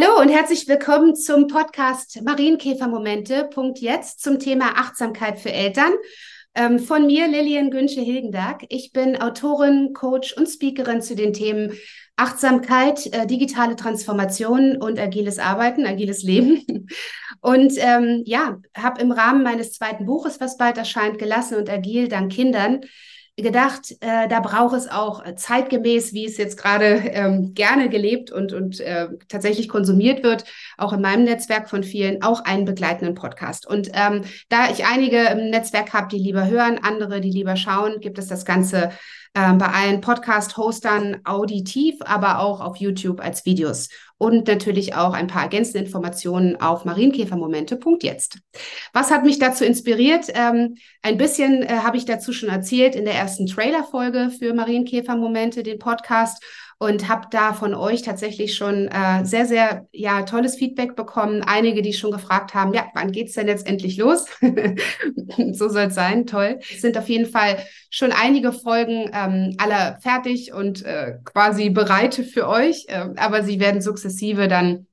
Hallo und herzlich willkommen zum Podcast Marienkäfermomente. Jetzt zum Thema Achtsamkeit für Eltern. Ähm, von mir Lilian Günsche-Hilgenberg. Ich bin Autorin, Coach und Speakerin zu den Themen Achtsamkeit, äh, digitale Transformation und agiles Arbeiten, agiles Leben. Und ähm, ja, habe im Rahmen meines zweiten Buches, was bald erscheint, gelassen und agil dank Kindern, gedacht, äh, da braucht es auch zeitgemäß, wie es jetzt gerade ähm, gerne gelebt und, und äh, tatsächlich konsumiert wird, auch in meinem Netzwerk von vielen, auch einen begleitenden Podcast. Und ähm, da ich einige im Netzwerk habe, die lieber hören, andere, die lieber schauen, gibt es das Ganze äh, bei allen Podcast-Hostern auditiv, aber auch auf YouTube als Videos und natürlich auch ein paar ergänzende Informationen auf marienkäfermomente.jetzt. Was hat mich dazu inspiriert? Ähm, ein bisschen äh, habe ich dazu schon erzählt in der ersten Trailer-Folge für Marienkäfermomente, den Podcast und habe da von euch tatsächlich schon äh, sehr, sehr ja, tolles Feedback bekommen. Einige, die schon gefragt haben, ja, wann geht's denn jetzt endlich los? so soll es sein, toll. Es sind auf jeden Fall schon einige Folgen ähm, alle fertig und äh, quasi bereit für euch, äh, aber sie werden sukzessive dann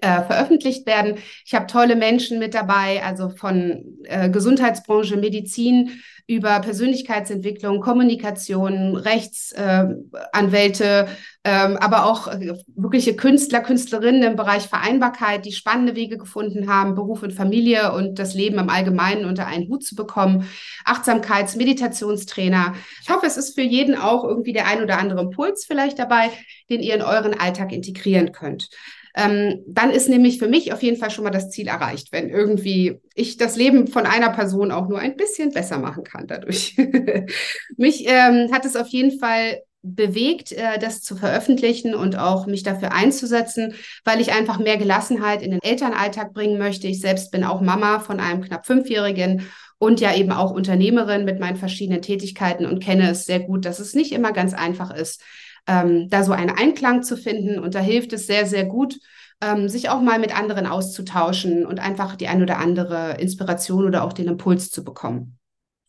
äh, veröffentlicht werden. Ich habe tolle Menschen mit dabei, also von äh, Gesundheitsbranche, Medizin über Persönlichkeitsentwicklung, Kommunikation, Rechtsanwälte, äh, aber auch äh, wirkliche Künstler, Künstlerinnen im Bereich Vereinbarkeit, die spannende Wege gefunden haben, Beruf und Familie und das Leben im Allgemeinen unter einen Hut zu bekommen. Achtsamkeits-, Meditationstrainer. Ich hoffe, es ist für jeden auch irgendwie der ein oder andere Impuls vielleicht dabei, den ihr in euren Alltag integrieren könnt ähm, dann ist nämlich für mich auf jeden Fall schon mal das Ziel erreicht, wenn irgendwie ich das Leben von einer Person auch nur ein bisschen besser machen kann dadurch. mich ähm, hat es auf jeden Fall bewegt, äh, das zu veröffentlichen und auch mich dafür einzusetzen, weil ich einfach mehr Gelassenheit in den Elternalltag bringen möchte. Ich selbst bin auch Mama von einem knapp Fünfjährigen und ja eben auch Unternehmerin mit meinen verschiedenen Tätigkeiten und kenne es sehr gut, dass es nicht immer ganz einfach ist, ähm, da so einen Einklang zu finden. Und da hilft es sehr, sehr gut, ähm, sich auch mal mit anderen auszutauschen und einfach die ein oder andere Inspiration oder auch den Impuls zu bekommen.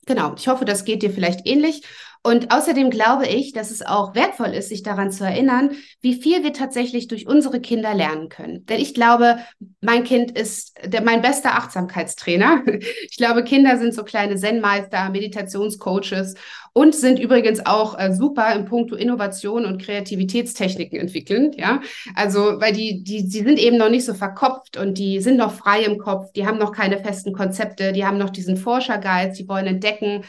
Genau, ich hoffe, das geht dir vielleicht ähnlich. Und außerdem glaube ich, dass es auch wertvoll ist, sich daran zu erinnern, wie viel wir tatsächlich durch unsere Kinder lernen können. Denn ich glaube, mein Kind ist der, mein bester Achtsamkeitstrainer. Ich glaube, Kinder sind so kleine Zen-Meister, Meditationscoaches und sind übrigens auch äh, super im Punkto Innovation und Kreativitätstechniken entwickeln. Ja, also, weil die, die, die sind eben noch nicht so verkopft und die sind noch frei im Kopf, die haben noch keine festen Konzepte, die haben noch diesen Forschergeist, die wollen entdecken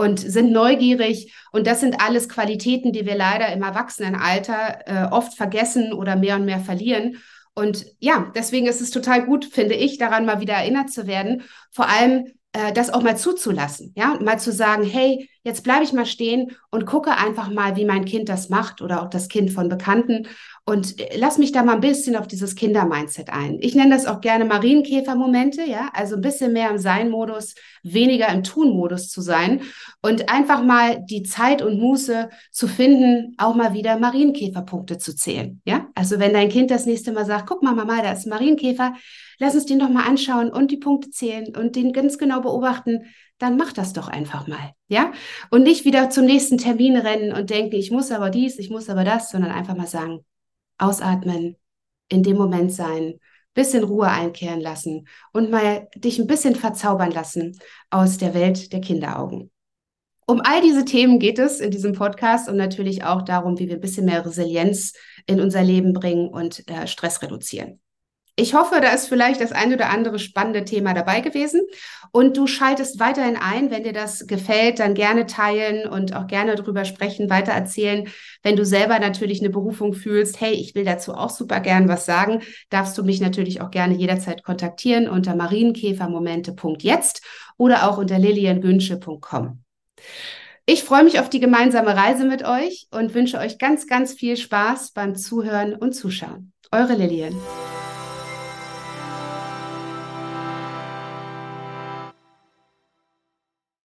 und sind neugierig. Und das sind alles Qualitäten, die wir leider im Erwachsenenalter äh, oft vergessen oder mehr und mehr verlieren. Und ja, deswegen ist es total gut, finde ich, daran mal wieder erinnert zu werden. Vor allem äh, das auch mal zuzulassen, ja, mal zu sagen, hey, jetzt bleibe ich mal stehen und gucke einfach mal, wie mein Kind das macht oder auch das Kind von Bekannten und äh, lass mich da mal ein bisschen auf dieses Kinder-Mindset ein. Ich nenne das auch gerne Marienkäfer-Momente, ja, also ein bisschen mehr im Sein-Modus, weniger im Tun-Modus zu sein und einfach mal die Zeit und Muße zu finden, auch mal wieder Marienkäferpunkte zu zählen, ja. Also wenn dein Kind das nächste Mal sagt, guck mal, Mama, da ist ein Marienkäfer, lass uns den doch mal anschauen und die Punkte zählen und den ganz genau beobachten, dann mach das doch einfach mal, ja? Und nicht wieder zum nächsten Termin rennen und denken, ich muss aber dies, ich muss aber das, sondern einfach mal sagen, ausatmen, in dem Moment sein, bisschen Ruhe einkehren lassen und mal dich ein bisschen verzaubern lassen aus der Welt der Kinderaugen. Um all diese Themen geht es in diesem Podcast und natürlich auch darum, wie wir ein bisschen mehr Resilienz in unser Leben bringen und äh, Stress reduzieren. Ich hoffe, da ist vielleicht das ein oder andere spannende Thema dabei gewesen. Und du schaltest weiterhin ein. Wenn dir das gefällt, dann gerne teilen und auch gerne drüber sprechen, weiter erzählen. Wenn du selber natürlich eine Berufung fühlst, hey, ich will dazu auch super gern was sagen, darfst du mich natürlich auch gerne jederzeit kontaktieren unter marienkäfermomente.jetzt oder auch unter liliangünsche.com. Ich freue mich auf die gemeinsame Reise mit euch und wünsche euch ganz, ganz viel Spaß beim Zuhören und Zuschauen. Eure Lilian.